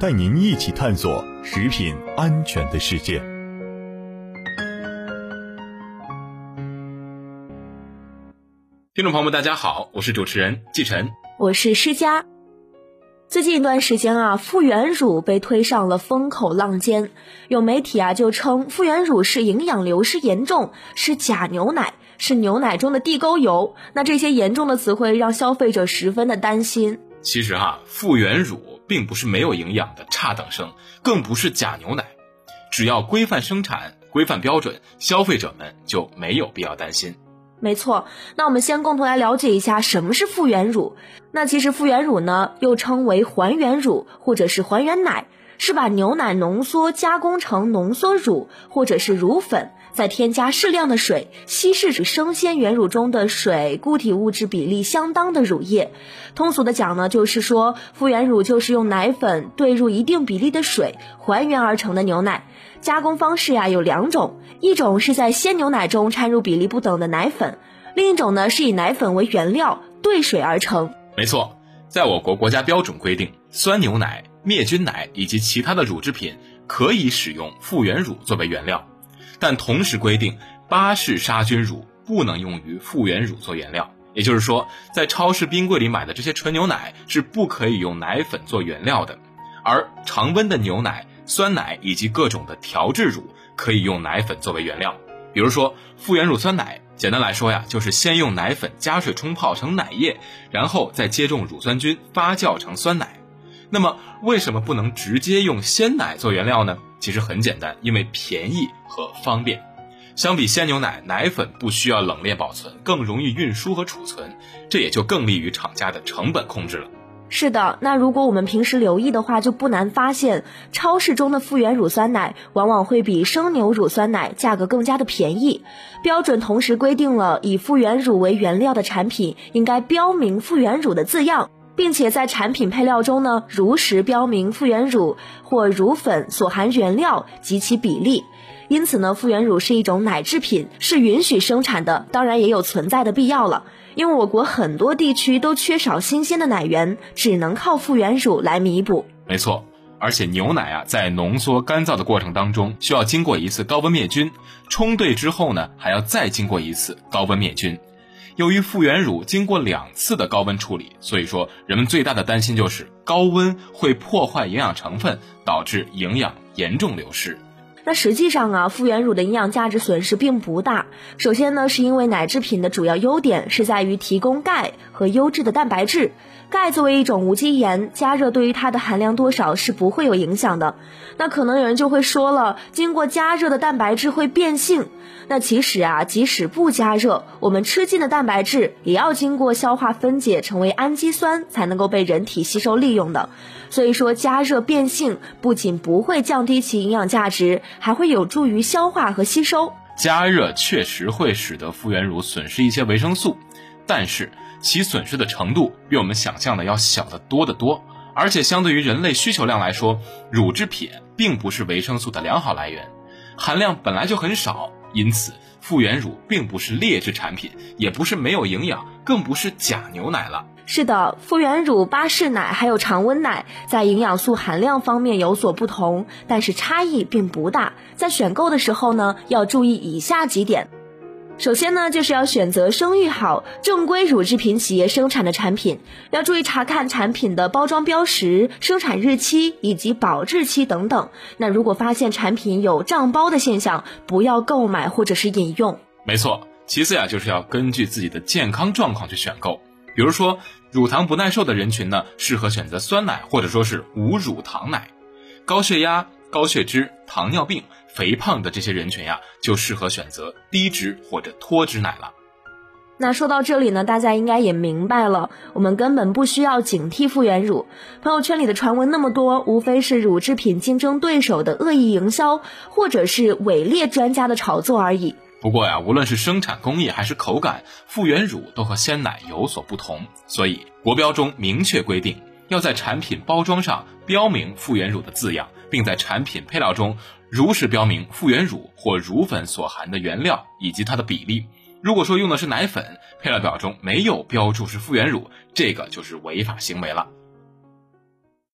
带您一起探索食品安全的世界。听众朋友们，大家好，我是主持人季晨，我是施佳。最近一段时间啊，复原乳被推上了风口浪尖，有媒体啊就称复原乳是营养流失严重，是假牛奶，是牛奶中的地沟油。那这些严重的词汇让消费者十分的担心。其实哈，复原乳并不是没有营养的差等生，更不是假牛奶，只要规范生产、规范标准，消费者们就没有必要担心。没错，那我们先共同来了解一下什么是复原乳。那其实复原乳呢，又称为还原乳或者是还原奶，是把牛奶浓缩加工成浓缩乳或者是乳粉。再添加适量的水，稀释与生鲜原乳中的水固体物质比例相当的乳液。通俗的讲呢，就是说复原乳就是用奶粉兑入一定比例的水还原而成的牛奶。加工方式呀有两种，一种是在鲜牛奶中掺入比例不等的奶粉，另一种呢是以奶粉为原料兑水而成。没错，在我国国家标准规定，酸牛奶、灭菌奶以及其他的乳制品可以使用复原乳作为原料。但同时规定，巴氏杀菌乳不能用于复原乳做原料。也就是说，在超市冰柜里买的这些纯牛奶是不可以用奶粉做原料的，而常温的牛奶、酸奶以及各种的调制乳可以用奶粉作为原料。比如说，复原乳酸奶，简单来说呀，就是先用奶粉加水冲泡成奶液，然后再接种乳酸菌发酵成酸奶。那么，为什么不能直接用鲜奶做原料呢？其实很简单，因为便宜和方便。相比鲜牛奶，奶粉不需要冷链保存，更容易运输和储存，这也就更利于厂家的成本控制了。是的，那如果我们平时留意的话，就不难发现，超市中的复原乳酸奶往往会比生牛乳酸奶价格更加的便宜。标准同时规定了，以复原乳为原料的产品应该标明复原乳的字样。并且在产品配料中呢，如实标明复原乳或乳粉所含原料及其比例。因此呢，复原乳是一种奶制品，是允许生产的，当然也有存在的必要了。因为我国很多地区都缺少新鲜的奶源，只能靠复原乳来弥补。没错，而且牛奶啊，在浓缩干燥的过程当中，需要经过一次高温灭菌，冲兑之后呢，还要再经过一次高温灭菌。由于复原乳经过两次的高温处理，所以说人们最大的担心就是高温会破坏营养成分，导致营养严重流失。那实际上啊，复原乳的营养价值损失并不大。首先呢，是因为奶制品的主要优点是在于提供钙和优质的蛋白质。钙作为一种无机盐，加热对于它的含量多少是不会有影响的。那可能有人就会说了，经过加热的蛋白质会变性。那其实啊，即使不加热，我们吃进的蛋白质也要经过消化分解成为氨基酸，才能够被人体吸收利用的。所以说，加热变性不仅不会降低其营养价值，还会有助于消化和吸收。加热确实会使得复原乳损失一些维生素，但是。其损失的程度比我们想象的要小得多得多，而且相对于人类需求量来说，乳制品并不是维生素的良好来源，含量本来就很少，因此复原乳并不是劣质产品，也不是没有营养，更不是假牛奶了。是的，复原乳、巴氏奶还有常温奶在营养素含量方面有所不同，但是差异并不大。在选购的时候呢，要注意以下几点。首先呢，就是要选择声誉好、正规乳制品企业生产的产品，要注意查看产品的包装标识、生产日期以及保质期等等。那如果发现产品有胀包的现象，不要购买或者是饮用。没错，其次呀，就是要根据自己的健康状况去选购。比如说，乳糖不耐受的人群呢，适合选择酸奶或者说是无乳糖奶；高血压、高血脂、糖尿病。肥胖的这些人群呀，就适合选择低脂或者脱脂奶了。那说到这里呢，大家应该也明白了，我们根本不需要警惕复原乳。朋友圈里的传闻那么多，无非是乳制品竞争对手的恶意营销，或者是伪劣专家的炒作而已。不过呀，无论是生产工艺还是口感，复原乳都和鲜奶有所不同，所以国标中明确规定，要在产品包装上标明复原乳的字样，并在产品配料中如实标明复原乳或乳粉所含的原料以及它的比例。如果说用的是奶粉，配料表中没有标注是复原乳，这个就是违法行为了。